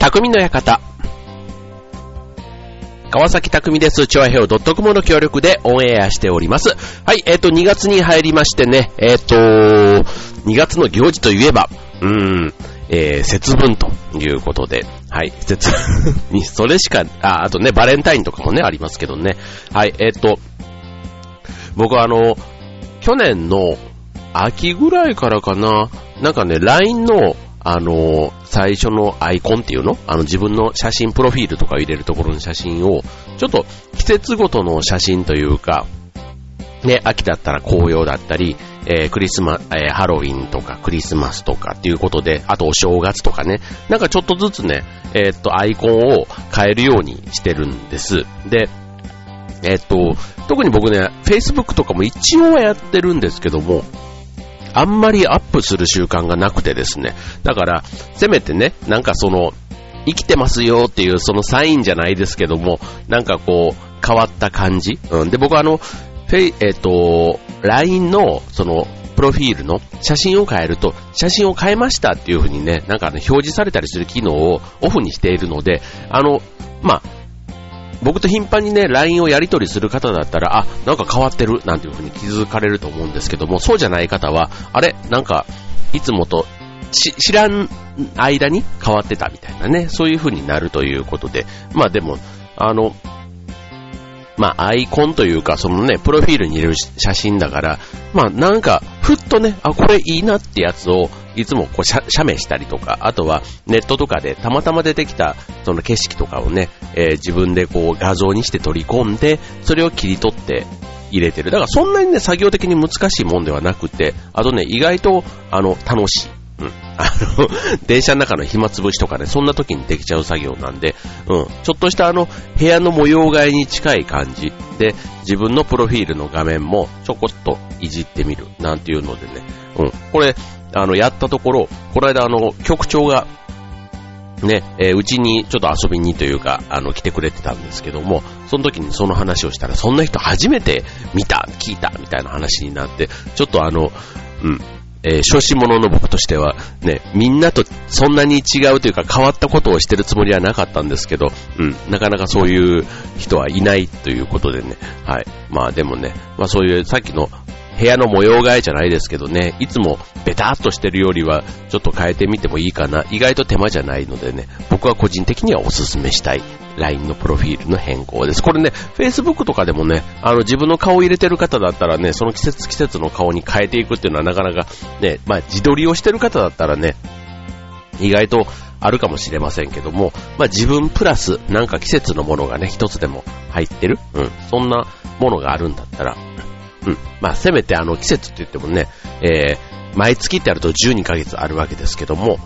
匠の館。川崎匠です。チョアヘオ .com の協力でオンエアしております。はい、えっ、と、2月に入りましてね、えっ、と、2月の行事といえば、うーん、えー、節分ということで、はい、節分に、それしか、あ、あとね、バレンタインとかもね、ありますけどね。はい、えっ、と、僕はあの、去年の秋ぐらいからかな、なんかね、LINE の、あの、最初のアイコンっていうの？あの自分の写真、プロフィールとか入れるところの写真を、ちょっと季節ごとの写真というか、ね、秋だったら紅葉だったり、えークリスマ、えーハロウィンとかクリスマスとかっていうことで、あとお正月とかね、なんかちょっとずつね、えーっと、アイコンを変えるようにしてるんです。で、えっと、特に僕ね、Facebook とかも一応はやってるんですけども、あんまりアップする習慣がなくてですね。だから、せめてね、なんかその、生きてますよっていうそのサインじゃないですけども、なんかこう、変わった感じ。うん。で、僕はあの、フェイ、えっ、と、LINE の、その、プロフィールの写真を変えると、写真を変えましたっていう風にね、なんかね、表示されたりする機能をオフにしているので、あの、まあ、僕と頻繁にね、LINE をやり取りする方だったら、あ、なんか変わってる、なんていう風に気づかれると思うんですけども、そうじゃない方は、あれ、なんか、いつもと、し知らん間に変わってたみたいなね、そういう風になるということで、まあでも、あの、まあ、アイコンというか、そのね、プロフィールに入れる写真だから、まあ、なんか、ふっとね、あ、これいいなってやつを、いつもこう、写写メしたりとか、あとは、ネットとかで、たまたま出てきた、その景色とかをね、えー自分でこう、画像にして取り込んで、それを切り取って、入れてる。だからそんなにね、作業的に難しいもんではなくて、あとね、意外と、あの、楽しい。うん。あの、電車の中の暇つぶしとかね、そんな時にできちゃう作業なんで、うん。ちょっとしたあの、部屋の模様替えに近い感じで、自分のプロフィールの画面もちょこっといじってみる、なんていうのでね、うん。これ、あの、やったところ、この間あの、局長が、ね、えーうちにちょっと遊びにというか、あの、来てくれてたんですけども、その時にその話をしたら、そんな人初めて見た、聞いた、みたいな話になって、ちょっとあの、うん、えー、初心者の僕としては、ね、みんなとそんなに違うというか変わったことをしてるつもりはなかったんですけど、うん、なかなかそういう人はいないということでね、はい。まあでもね、まあそういうさっきの部屋の模様替えじゃないですけどね、いつもベターっとしてるよりは、ちょっと変えてみてもいいかな。意外と手間じゃないのでね、僕は個人的にはお勧めしたい LINE のプロフィールの変更です。これね、Facebook とかでもね、あの自分の顔を入れてる方だったらね、その季節季節の顔に変えていくっていうのはなかなかね、まあ自撮りをしてる方だったらね、意外とあるかもしれませんけども、まあ自分プラスなんか季節のものがね、一つでも入ってるうん。そんなものがあるんだったら、うん。まあせめてあの季節って言ってもね、えー、毎月ってあると12ヶ月あるわけですけども、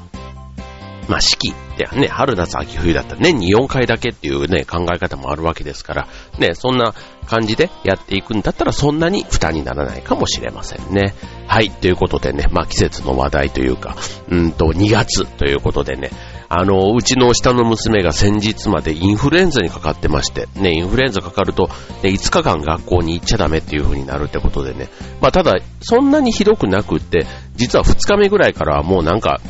まあ四季ってね、春夏秋冬だったら年に4回だけっていうね、考え方もあるわけですから、ね、そんな感じでやっていくんだったらそんなに負担にならないかもしれませんね。はい、ということでね、まあ季節の話題というか、うんと2月ということでね、あの、うちの下の娘が先日までインフルエンザにかかってまして、ね、インフルエンザかかると、ね、5日間学校に行っちゃダメっていう風になるってことでね、まあただ、そんなにひどくなくって、実は2日目ぐらいからはもうなんか、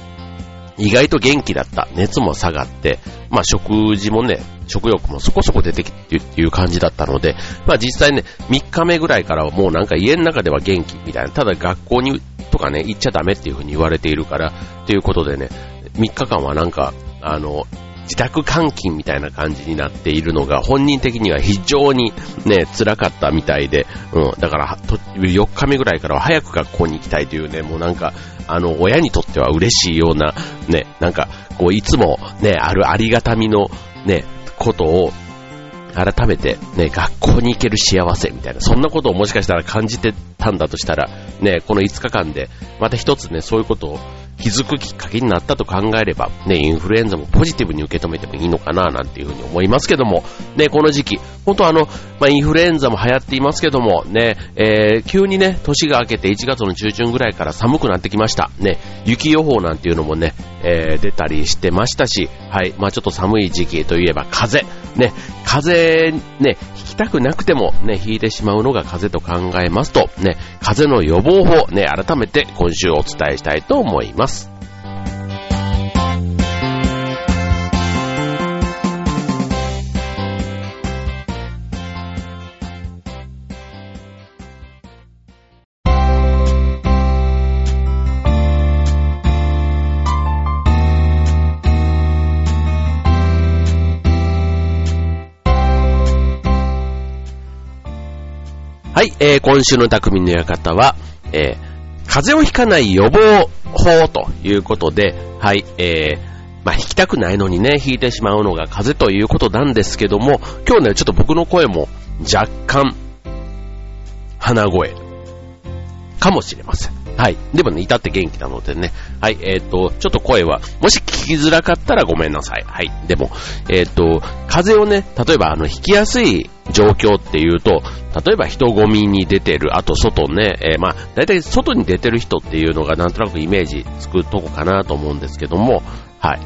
意外と元気だった。熱も下がって、まあ食事もね、食欲もそこそこ出てきてっていう感じだったので、まあ実際ね、3日目ぐらいからはもうなんか家の中では元気みたいな、ただ学校にとかね、行っちゃダメっていうふうに言われているから、ということでね、3日間はなんか、あの、自宅監禁みたいな感じになっているのが本人的には非常にね、辛かったみたいで、うん、だから4日目ぐらいからは早く学校に行きたいというね、もうなんか、あの、親にとっては嬉しいような、ね、なんか、こう、いつもね、あるありがたみのね、ことを、改めてね、学校に行ける幸せみたいな、そんなことをもしかしたら感じてたんだとしたら、ね、この5日間で、また一つね、そういうことを気づくきっかけになったと考えれば、ね、インフルエンザもポジティブに受け止めてもいいのかな、なんていうふうに思いますけども、ね、この時期、本当あの、まあ、インフルエンザも流行っていますけども、ね、えー、急にね、年が明けて1月の中旬ぐらいから寒くなってきました。ね、雪予報なんていうのもね、えー、出たりしてましたし、はい、まあちょっと寒い時期といえば風邪、ね、風邪、ね、引きたくなくてもね、引いてしまうのが風邪と考えますと、ね、風邪の予防法、ね、改めて今週お伝えしたいと思います。えー、今週の匠の館は、えー、風邪をひかない予防法ということで、はい、えー、まあ、引きたくないのにね、引いてしまうのが風邪ということなんですけども、今日ね、ちょっと僕の声も若干、鼻声、かもしれません。はい。でもね、至って元気なのでね。はい。えっ、ー、と、ちょっと声は、もし聞きづらかったらごめんなさい。はい。でも、えっ、ー、と、風邪をね、例えば、あの、引きやすい状況っていうと、例えば人混みに出てる、あと外ね、えー、まあ、大体外に出てる人っていうのがなんとなくイメージつくとこかなと思うんですけども、はい。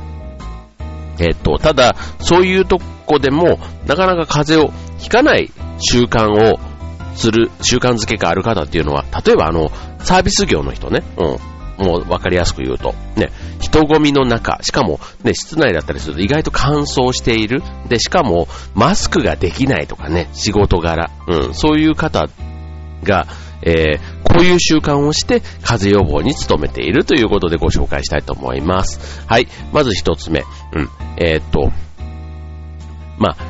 えっ、と、ただ、そういうとこでも、なかなか風邪をひかない習慣をする習慣づけがある方っていうのは、例えばあの、サービス業の人ね、うん。もう分かりやすく言うと、ね、人混みの中、しかもね、室内だったりすると意外と乾燥している。で、しかもマスクができないとかね、仕事柄、うん、そういう方が、えー、こういう習慣をして風邪予防に努めているということでご紹介したいと思います。はい、まず一つ目、うん、えー、っと、まあ、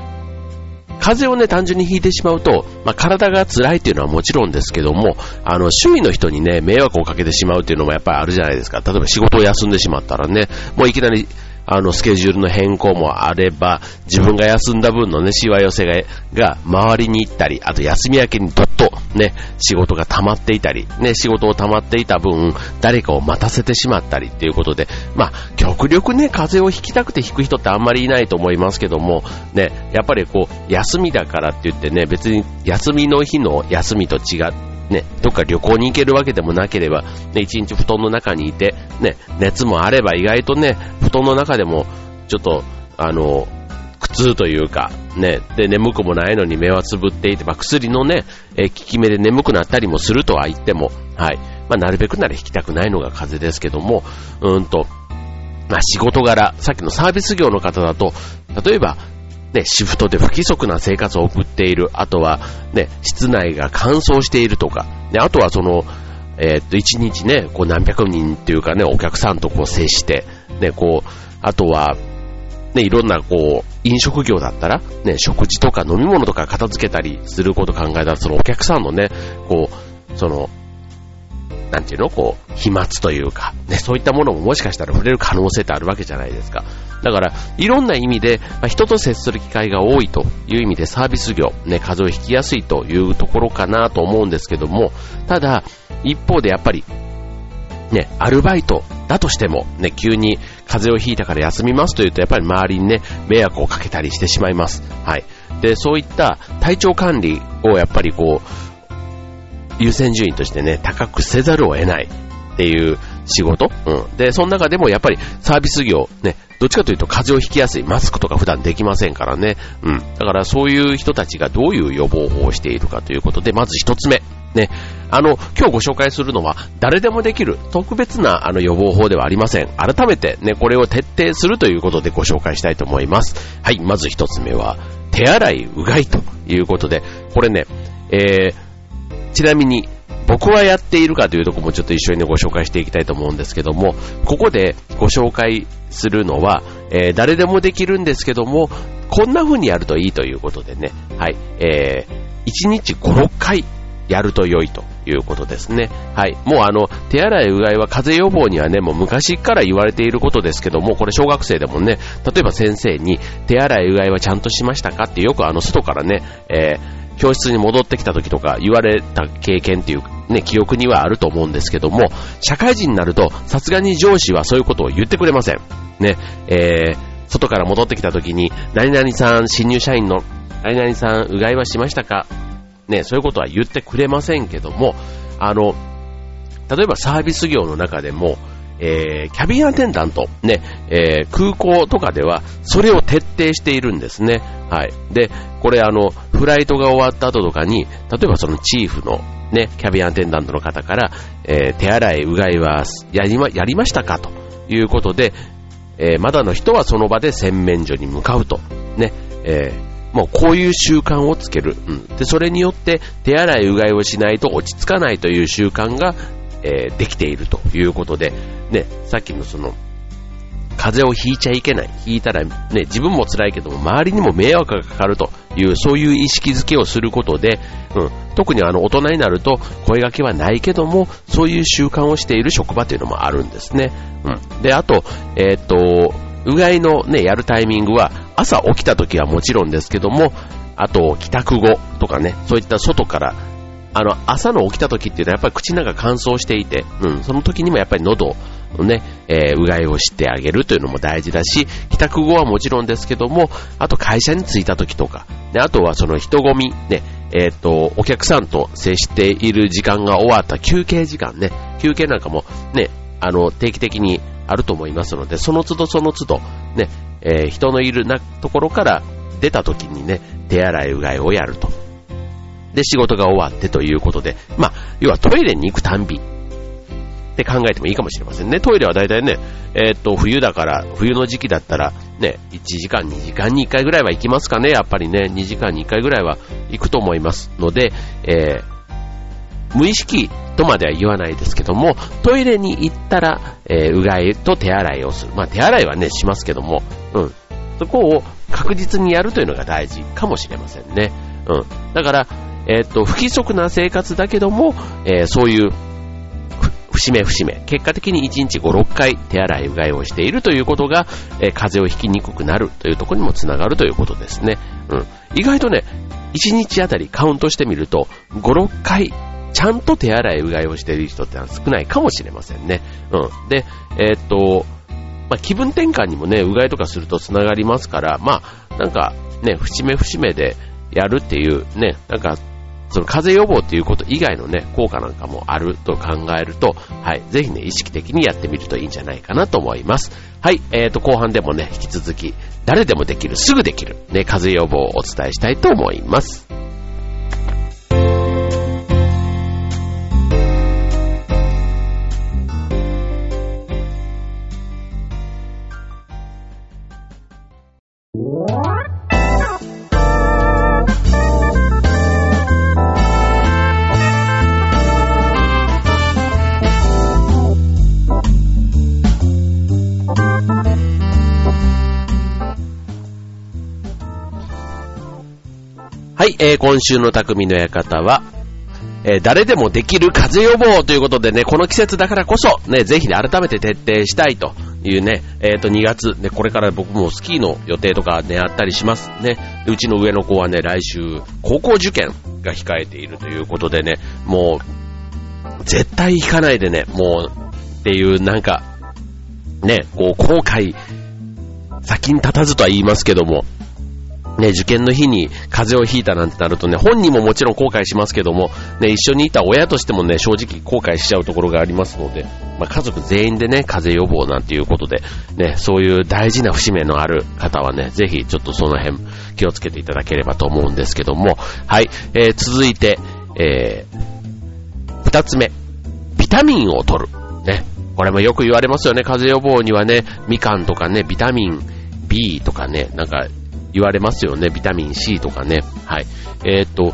風邪をね、単純に引いてしまうと、まあ、体が辛いっていうのはもちろんですけども、あの、趣味の人にね、迷惑をかけてしまうっていうのもやっぱりあるじゃないですか。例えば仕事を休んでしまったらね、もういきなりあの、スケジュールの変更もあれば、自分が休んだ分のね、しわ寄せが、が周りに行ったり、あと休み明けにどっとね、仕事が溜まっていたり、ね、仕事を溜まっていた分、誰かを待たせてしまったりっていうことで、まあ、極力ね、風邪をひきたくてひく人ってあんまりいないと思いますけども、ね、やっぱりこう、休みだからって言ってね、別に休みの日の休みと違って、ね、どっか旅行に行けるわけでもなければ、ね、一日布団の中にいて、ね、熱もあれば意外とね、布団の中でも、ちょっと、あの、苦痛というか、ね、で、眠くもないのに目はつぶっていて、まあ、薬のね、え効き目で眠くなったりもするとは言っても、はい。まあ、なるべくなら引きたくないのが風邪ですけども、うんと、まあ、仕事柄、さっきのサービス業の方だと、例えば、ね、シフトで不規則な生活を送っている、あとは、ね、室内が乾燥しているとか、ね、あとはその、えー、っと、一日ね、こう何百人っていうかね、お客さんとこう接して、ね、こう、あとは、ね、いろんなこう、飲食業だったら、ね、食事とか飲み物とか片付けたりすること考えたら、そのお客さんのね、こう、その、なんていうの？こう、飛沫というか、ね、そういったものももしかしたら触れる可能性ってあるわけじゃないですか。だから、いろんな意味で、まあ、人と接する機会が多いという意味でサービス業、ね、風邪をひきやすいというところかなと思うんですけども、ただ、一方でやっぱり、ね、アルバイトだとしても、ね、急に風邪をひいたから休みますというと、やっぱり周りにね、迷惑をかけたりしてしまいます。はい。で、そういった体調管理をやっぱりこう、優先順位としてね、高くせざるを得ないっていう仕事？うん。で、その中でもやっぱりサービス業、ね、どっちかというと風邪をひきやすい。マスクとか普段できませんからね。うん。だからそういう人たちがどういう予防法をしているかということで、まず一つ目。ね。あの、今日ご紹介するのは、誰でもできる特別なあの予防法ではありません。改めてね、これを徹底するということでご紹介したいと思います。はい、まず一つ目は、手洗い、うがいということで、これね、えー、ちなみに、僕はやっているかというとこもちょっと一緒に、ね、ご紹介していきたいと思うんですけども、ここでご紹介するのは、えー、誰でもできるんですけども、こんな風にやるといいということでね、はい、えー、1日5、6回やると良いということですね。はい。もうあの、手洗い、うがいは風邪予防にはね、もう昔から言われていることですけども、これ小学生でもね、例えば先生に、手洗い、うがいはちゃんとしましたかってよくあの、外からね、えー教室に戻ってきた時とか言われた経験っていうね、記憶にはあると思うんですけども、社会人になると、さすがに上司はそういうことを言ってくれません。ね、えー、外から戻ってきた時に、何々さん、新入社員の、何々さん、うがいはしましたか？ね、そういうことは言ってくれませんけども、あの、例えばサービス業の中でも、えー、キャビンアテンダント、ね、えー、空港とかでは、それを徹底しているんですね。はい。で、これあの、フライトが終わった後とかに、例えばそのチーフの、ね、キャビンアテンダントの方から、えー、手洗い、うがいは、やりま、やりましたかということで、え、まだの人はその場で洗面所に向かうと。ね、え、もうこういう習慣をつける。うん。で、それによって手洗い、うがいをしないと落ち着かないという習慣がえー、できているということで、ね、さっきのその、風邪をひいちゃいけない。ひいたらね、自分も辛いけども、周りにも迷惑がかかるという、そういう意識づけをすることで、うん、特にあの、大人になると、声掛けはないけども、そういう習慣をしている職場というのもあるんですね。うん。で、あと、えー、っと、うがいのね、やるタイミングは、朝起きた時はもちろんですけども、あと、帰宅後とかね、そういった外からあの、朝の起きた時っていうのはやっぱり口の中乾燥していて、うん、その時にもやっぱり喉をね、えー、うがいをしてあげるというのも大事だし、帰宅後はもちろんですけども、あと会社に着いた時とか、であとはその人混み、ね、えっ、ー、と、お客さんと接している時間が終わった休憩時間ね、休憩なんかもね、あの、定期的にあると思いますので、その都度その都度、ね、えー、人のいるなところから出た時にね、手洗いうがいをやると。で、仕事が終わってということで、まあ、要はトイレに行くたんびって考えてもいいかもしれませんね。トイレは大体ね、えー、っと、冬だから、冬の時期だったら、ね、1時間、2時間に1回ぐらいは行きますかね。やっぱりね、2時間に1回ぐらいは行くと思いますので、えー、無意識とまでは言わないですけども、トイレに行ったら、えー、うがいと手洗いをする。まあ、手洗いはね、しますけども、うん。そこを確実にやるというのが大事かもしれませんね。うん。だから、えっ、と、不規則な生活だけども、えー、そういう、節目節目、結果的に1日5、6回手洗いうがいをしているということが、えー、風邪をひきにくくなるというところにもつながるということですね。うん。意外とね、1日あたりカウントしてみると、5、6回、ちゃんと手洗いうがいをしている人ってのは少ないかもしれませんね。うん。で、えー、っと、まあ、気分転換にもね、うがいとかするとつながりますから、まあ、なんか、ね、節目節目でやるっていうね、なんか、その風邪予防ということ以外のね、効果なんかもあると考えると、はい、ぜひね、意識的にやってみるといいんじゃないかなと思います。はい、えーと、後半でもね、引き続き、誰でもできる、すぐできる、ね、風邪予防をお伝えしたいと思います。えー、今週の匠の館は、えー、誰でもできる風邪予防ということでね、この季節だからこそ、ね、ぜひね、改めて徹底したいというね、えっ、ー、と、2月、ね、これから僕もスキーの予定とかね、あったりしますね。うちの上の子はね、来週、高校受験が控えているということでね、もう、絶対引かないでね、もう、っていう、なんか、ね、こう、後悔、先に立たずとは言いますけども、ね、受験の日に風邪をひいたなんてなるとね、本人ももちろん後悔しますけども、ね、一緒にいた親としてもね、正直後悔しちゃうところがありますので、まあ、家族全員でね、風邪予防なんていうことで、ね、そういう大事な節目のある方はね、ぜひちょっとその辺気をつけていただければと思うんですけども、はい、えー、続いて、えー、二つ目、ビタミンを取る。ね、これもよく言われますよね、風邪予防にはね、みかんとかね、ビタミン B とかね、なんか言われますよね。ビタミン C とかね。はい。えー、っと、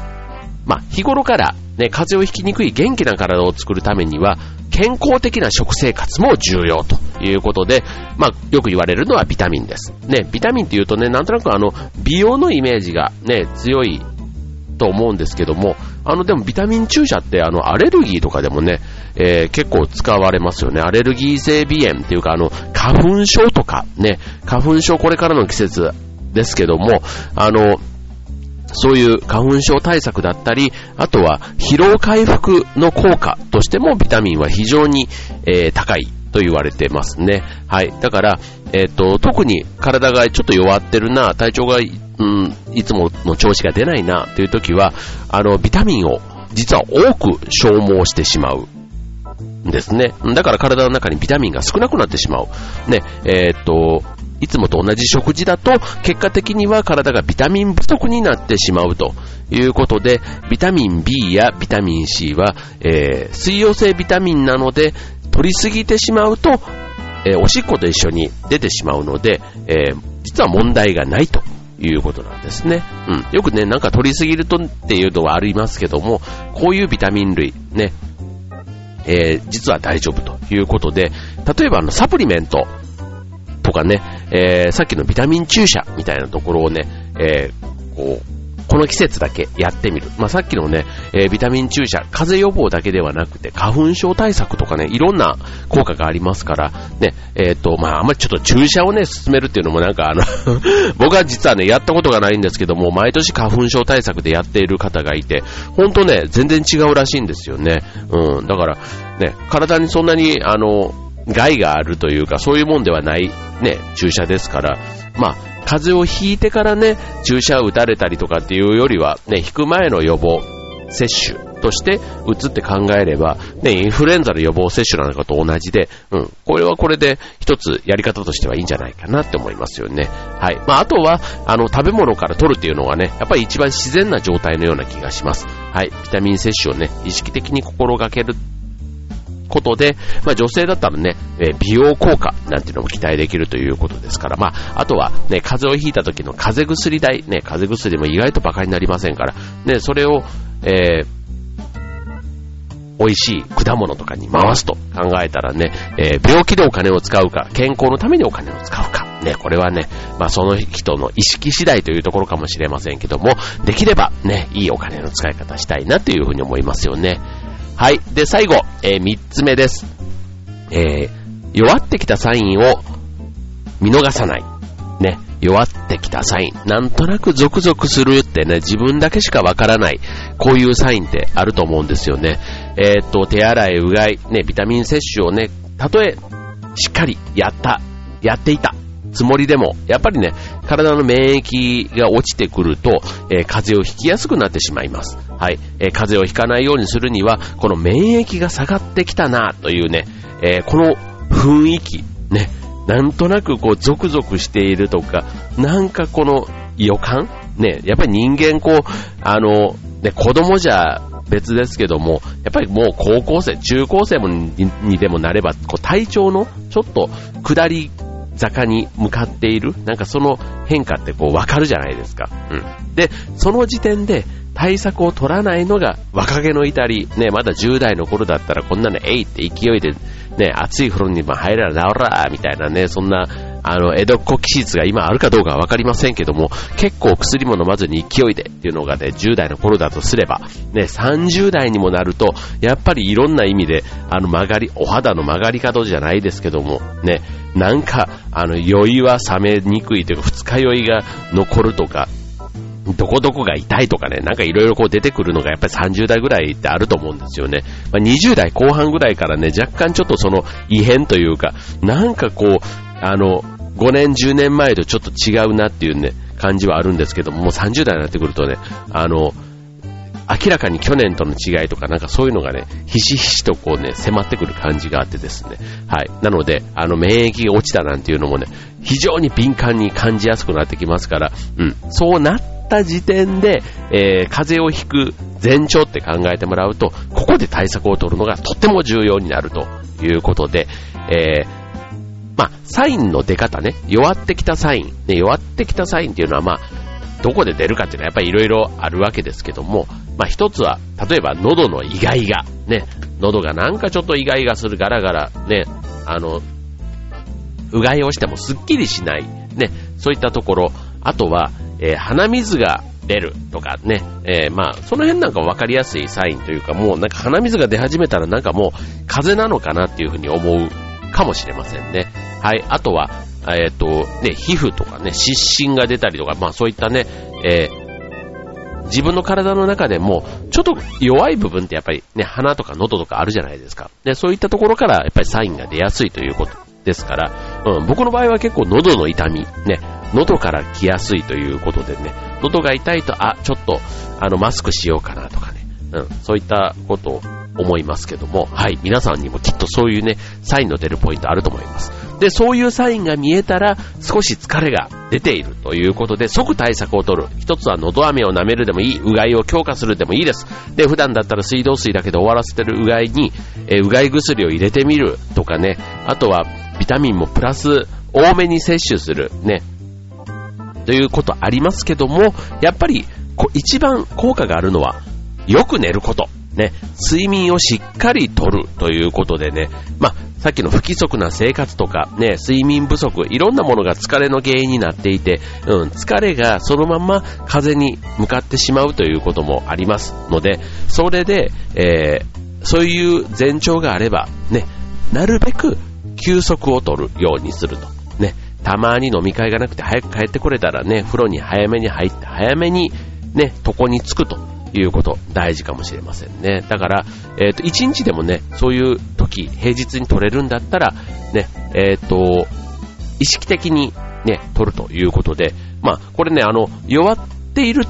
まあ、日頃からね、風邪をひきにくい元気な体を作るためには、健康的な食生活も重要ということで、まあ、よく言われるのはビタミンです。ね、ビタミンって言うとね、なんとなくあの、美容のイメージがね、強いと思うんですけども、あの、でもビタミン注射ってあの、アレルギーとかでもね、えー、結構使われますよね。アレルギー性鼻炎っていうかあの、花粉症とかね、花粉症これからの季節ですけども、あの、そういう花粉症対策だったり、あとは疲労回復の効果としてもビタミンは非常に、えー、高いと言われてますね。はい。だから、えっ、と、特に体がちょっと弱ってるな、体調が、うん、いつもの調子が出ないな、という時は、あの、ビタミンを実は多く消耗してしまう。んですね。だから体の中にビタミンが少なくなってしまう。ね、えっ、と、いつもと同じ食事だと、結果的には体がビタミン不足になってしまうということで、ビタミン B やビタミン C は、えー、水溶性ビタミンなので、取りすぎてしまうと、えー、おしっこと一緒に出てしまうので、えー、実は問題がないということなんですね。うん。よくね、なんか取りすぎるとっていうのはありますけども、こういうビタミン類、ね、えー、実は大丈夫ということで、例えばあのサプリメントかね、えー、さっきのビタミン注射みたいなところをね、えー、こう、この季節だけやってみる。まあ、さっきのね、えー、ビタミン注射、風邪予防だけではなくて、花粉症対策とかね、いろんな効果がありますから、ね、えっ、と、まあ、あんまりちょっと注射をね、進めるっていうのもなんかあの 僕は実はね、やったことがないんですけども、毎年花粉症対策でやっている方がいて、ほんとね、全然違うらしいんですよね。うん、だから、ね、体にそんなに、あの、害があるというか、そういうもんではない、ね、注射ですから、まあ、風邪をひいてからね、注射を打たれたりとかっていうよりは、ね、引く前の予防、接種として打つって考えれば、ね、インフルエンザの予防接種なんかと同じで、うん、これはこれで一つやり方としてはいいんじゃないかなって思いますよね。はい。まあ、あとは、あの、食べ物から取るっていうのがね、やっぱり一番自然な状態のような気がします。はい。ビタミン摂取をね、意識的に心がけることで、まあ女性だったらね、え美容効果なんていうのも期待できるということですから、まあ、あとはね、風邪をひいた時の風邪薬代、ね、風邪薬も意外と馬鹿になりませんから、ね、それを、えー、美味しい果物とかに回すと考えたらね、えー、病気でお金を使うか、健康のためにお金を使うか、ね、これはね、まあその人の意識次第というところかもしれませんけども、できればね、いいお金の使い方したいなというふうに思いますよね。はい。で、最後、えー、三つ目です。えー、弱ってきたサインを見逃さない。ね。弱ってきたサイン。なんとなくゾクゾクするってね、自分だけしかわからない、こういうサインってあると思うんですよね。えー、っと、手洗い、うがい、ね、ビタミン摂取をね、たとえ、しっかりやった、やっていた、つもりでも、やっぱりね、体の免疫が落ちてくると、えー、風邪をひきやすくなってしまいます。はい。えー、風邪をひかないようにするには、この免疫が下がってきたな、というね、えー、この雰囲気、ね、なんとなくこう、ゾクゾクしているとか、なんかこの予感ね、やっぱり人間こう、あの、ね、子供じゃ別ですけども、やっぱりもう高校生、中高生もにでもなれば、こう体調のちょっと下り坂に向かっている、なんかその変化ってこうわかるじゃないですか。うん。で、その時点で対策を取らないのが若気の至り、ね、まだ10代の頃だったらこんなのえいって勢いで、ね、熱い風呂に入らな治らみたいなね、そんなあの、江戸っ子気質が今あるかどうかはわかりませんけども、結構薬も飲まずに勢いでっていうのがね、10代の頃だとすれば、ね、30代にもなると、やっぱりいろんな意味で、あの曲がり、お肌の曲がり角じゃないですけども、ね、なんか、あの、酔いは冷めにくいというか、二日酔いが残るとか、どこどこが痛いとかね、なんかいろいろこう出てくるのがやっぱり30代ぐらいってあると思うんですよね。まあ、20代後半ぐらいからね、若干ちょっとその異変というか、なんかこう、あの、5年、10年前とちょっと違うなっていうね、感じはあるんですけども、もう30代になってくるとね、あの、明らかに去年との違いとかなんかそういうのがね、ひしひしとこうね、迫ってくる感じがあってですね。はい。なので、あの、免疫が落ちたなんていうのもね、非常に敏感に感じやすくなってきますから、うん。そうなっった時点で、えー、風邪をひく前兆って考えてもらうと、ここで対策を取るのがとっても重要になるということで、えー、まあ、サインの出方ね、弱ってきたサイン、ね、弱ってきたサインっていうのは、まあ、どこで出るかっていうのはやっぱり色々あるわけですけども、まあ一つは、例えば喉のイガイガ、ね、喉がなんかちょっとイガイガするガラガラ、ね、あの、うがいをしてもスッキリしない、ね、そういったところ、あとは、えー、鼻水が出るとかね、えー、まあ、その辺なんか分かりやすいサインというか、もうなんか鼻水が出始めたらなんかもう風邪なのかなっていうふうに思うかもしれませんね。はい。あとは、えっ、ー、と、ね、皮膚とかね、湿疹が出たりとか、まあそういったね、え、自分の体の中でも、ちょっと弱い部分ってやっぱりね、鼻とか喉とかあるじゃないですか。で、そういったところからやっぱりサインが出やすいということですから、うん、僕の場合は結構喉の痛み、ね、喉から来やすいということでね、喉が痛いと、あ、ちょっと、あの、マスクしようかなとかね、うん、そういったことを思いますけども、はい、皆さんにもきっとそういうね、サインの出るポイントあると思います。で、そういうサインが見えたら、少し疲れが出ているということで、即対策を取る。一つは喉飴を舐めるでもいい、うがいを強化するでもいいです。で、普段だったら水道水だけで終わらせてるうがいに、えうがい薬を入れてみるとかね、あとはビタミンもプラス多めに摂取する、ね、ということありますけども、やっぱり、一番効果があるのは、よく寝ること。ね、睡眠をしっかりとるということでね、まあ、さっきの不規則な生活とか、ね、睡眠不足、いろんなものが疲れの原因になっていて、うん、疲れがそのまま風に向かってしまうということもありますので、それで、えー、そういう前兆があれば、ね、なるべく休息を取るようにすると。たまに飲み会がなくて早く帰ってこれたらね、風呂に早めに入って早めにね、床に着くということ大事かもしれませんね。だから、えっ、ー、と、一日でもね、そういう時、平日に取れるんだったら、ね、えっ、ー、と、意識的にね、取るということで、まあ、これね、あの、弱っている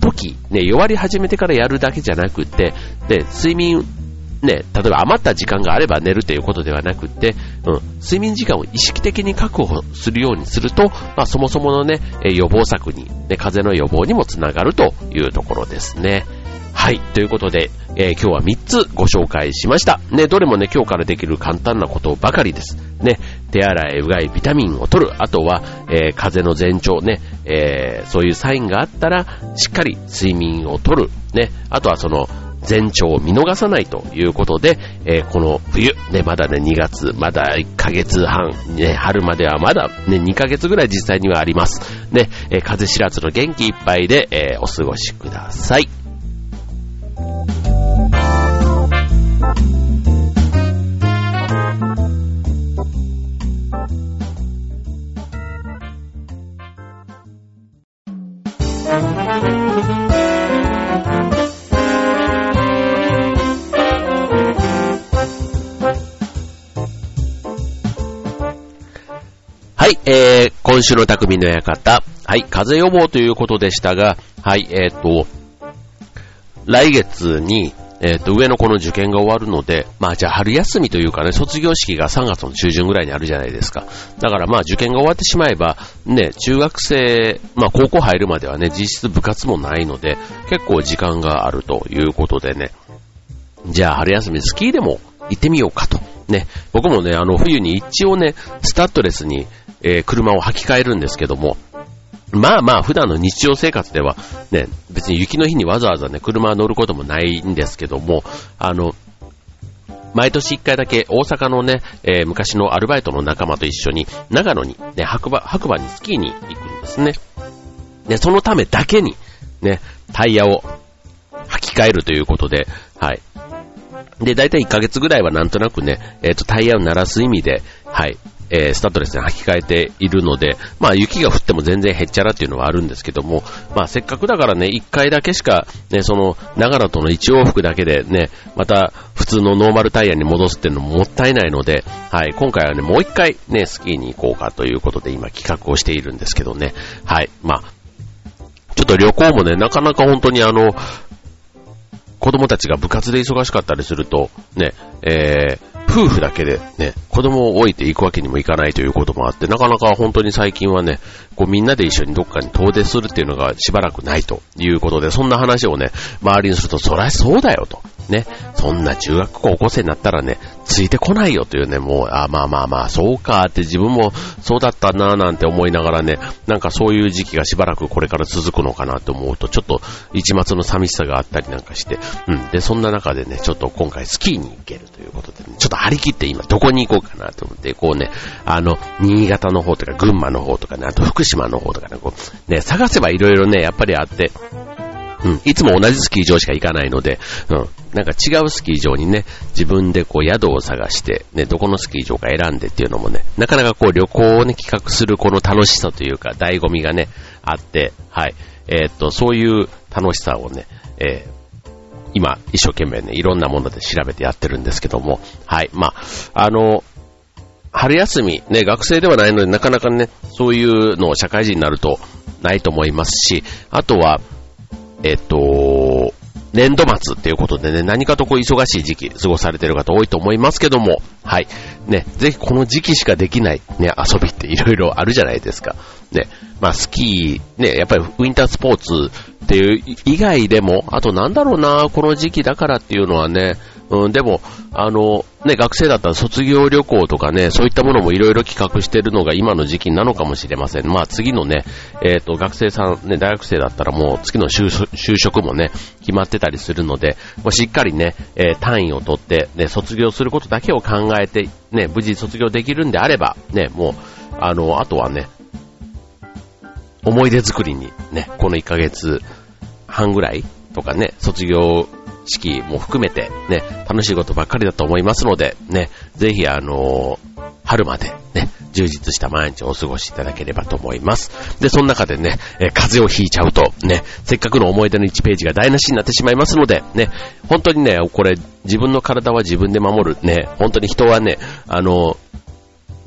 時、ね、弱り始めてからやるだけじゃなくて、で、睡眠ね、例えば余った時間があれば寝るということではなくて、うん、睡眠時間を意識的に確保するようにすると、まあ、そもそものね、予防策に、ね、風邪の予防にもつながるというところですね。はい。ということで、えー、今日は3つご紹介しました。ね、どれもね、今日からできる簡単なことばかりです。ね、手洗い、うがい、ビタミンを取る。あとは、えー、風邪の前兆ね、えー、そういうサインがあったら、しっかり睡眠を取る。ね、あとはその、前兆を見逃さないということで、えー、この冬、ね、まだね、2月、まだ1ヶ月半、ね、春まではまだね、2ヶ月ぐらい実際にはあります。ね、えー、風知らずの元気いっぱいで、えー、お過ごしください。今週の匠の館。はい、風邪予防ということでしたが、はい、えっ、ー、と、来月に、えっ、ー、と、上の子の受験が終わるので、まあじゃあ春休みというかね、卒業式が3月の中旬ぐらいにあるじゃないですか。だからまあ受験が終わってしまえば、ね、中学生、まあ高校入るまではね、実質部活もないので、結構時間があるということでね、じゃあ春休みスキーでも行ってみようかと。ね、僕もね、あの冬に一応ね、スタッドレスにえー、車を履き替えるんですけども、まあまあ普段の日常生活ではね、別に雪の日にわざわざね、車乗ることもないんですけども、あの、毎年一回だけ大阪のね、えー、昔のアルバイトの仲間と一緒に長野にね、白馬、白馬にスキーに行くんですね。で、そのためだけにね、タイヤを履き替えるということで、はい。で、だいたい1ヶ月ぐらいはなんとなくね、えっ、ー、と、タイヤを鳴らす意味で、はい、えー、スタッドレスに履き替えているので、まあ雪が降っても全然へっちゃらっていうのはあるんですけども、まあせっかくだからね、一回だけしか、ね、その、長野との一往復だけでね、また普通のノーマルタイヤに戻すっていうのももったいないので、はい、今回はね、もう一回ね、スキーに行こうかということで今企画をしているんですけどね、はい、まあ、ちょっと旅行もね、なかなか本当にあの、子供たちが部活で忙しかったりすると、ね、えー、夫婦だけでね、子供を置いていくわけにもいかないということもあって、なかなか本当に最近はね、こうみんなで一緒にどっかに遠出するっていうのがしばらくないということで、そんな話をね、周りにすると、そりゃそうだよと。ね、そんな中学高校生になったらね、ついてこないよというね、もう、あ、まあまあまあ、そうかって自分もそうだったなぁなんて思いながらね、なんかそういう時期がしばらくこれから続くのかなと思うと、ちょっと一末の寂しさがあったりなんかして、うん。で、そんな中でね、ちょっと今回スキーに行けるということで、ね、ちょっと張り切って今どこに行こうかなと思って、こうね、あの、新潟の方とか群馬の方とかね、あと福島島の方とかね、こう、ね、探せばいろいろね、やっぱりあって、うん、いつも同じスキー場しか行かないので、うん、なんか違うスキー場にね、自分でこう宿を探して、ね、どこのスキー場か選んでっていうのもね、なかなかこう旅行をね、企画するこの楽しさというか、醍醐味がね、あって、はい。えー、っと、そういう楽しさをね、えー今、一生懸命ね、いろんなもので調べてやってるんですけども、はい。まあ、あの、春休み、ね、学生ではないので、なかなかね、そういうのを社会人になるとないと思いますし、あとは、えっと、年度末っていうことでね、何かとこう忙しい時期過ごされてる方多いと思いますけども、はい。ね、ぜひこの時期しかできないね、遊びっていろいろあるじゃないですか。ね、まあスキー、ね、やっぱりウィンタースポーツっていう以外でも、あとなんだろうな、この時期だからっていうのはね、うん、でも、あの、ね、学生だったら卒業旅行とかね、そういったものもいろいろ企画してるのが今の時期なのかもしれません。まあ次のね、えっ、ー、と、学生さん、ね、大学生だったらもう次の就職もね、決まってたりするので、まあ、しっかりね、えー、単位を取って、ね、卒業することだけを考えて、ね、無事卒業できるんであれば、ね、もう、あの、あとはね、思い出作りにね、この1ヶ月半ぐらいとかね、卒業式も含めてね、楽しいことばっかりだと思いますので、ね、ぜひあのー、春までね、充実した毎日をお過ごしいただければと思います。で、その中でね、え、風邪をひいちゃうと、ね、せっかくの思い出の1ページが台無しになってしまいますので、ね、本当にね、これ、自分の体は自分で守る、ね、本当に人はね、あのー、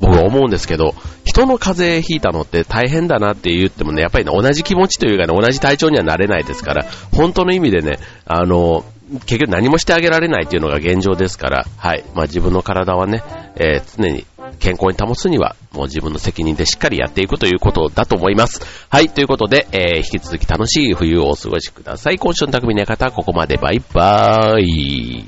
僕は思うんですけど、人の風邪ひいたのって大変だなって言ってもね、やっぱりね、同じ気持ちというかね、同じ体調にはなれないですから、本当の意味でね、あの、結局何もしてあげられないっていうのが現状ですから、はい。まあ自分の体はね、えー、常に健康に保つには、もう自分の責任でしっかりやっていくということだと思います。はい。ということで、えー、引き続き楽しい冬をお過ごしください。今週の匠の方はここまで。バイバーイ。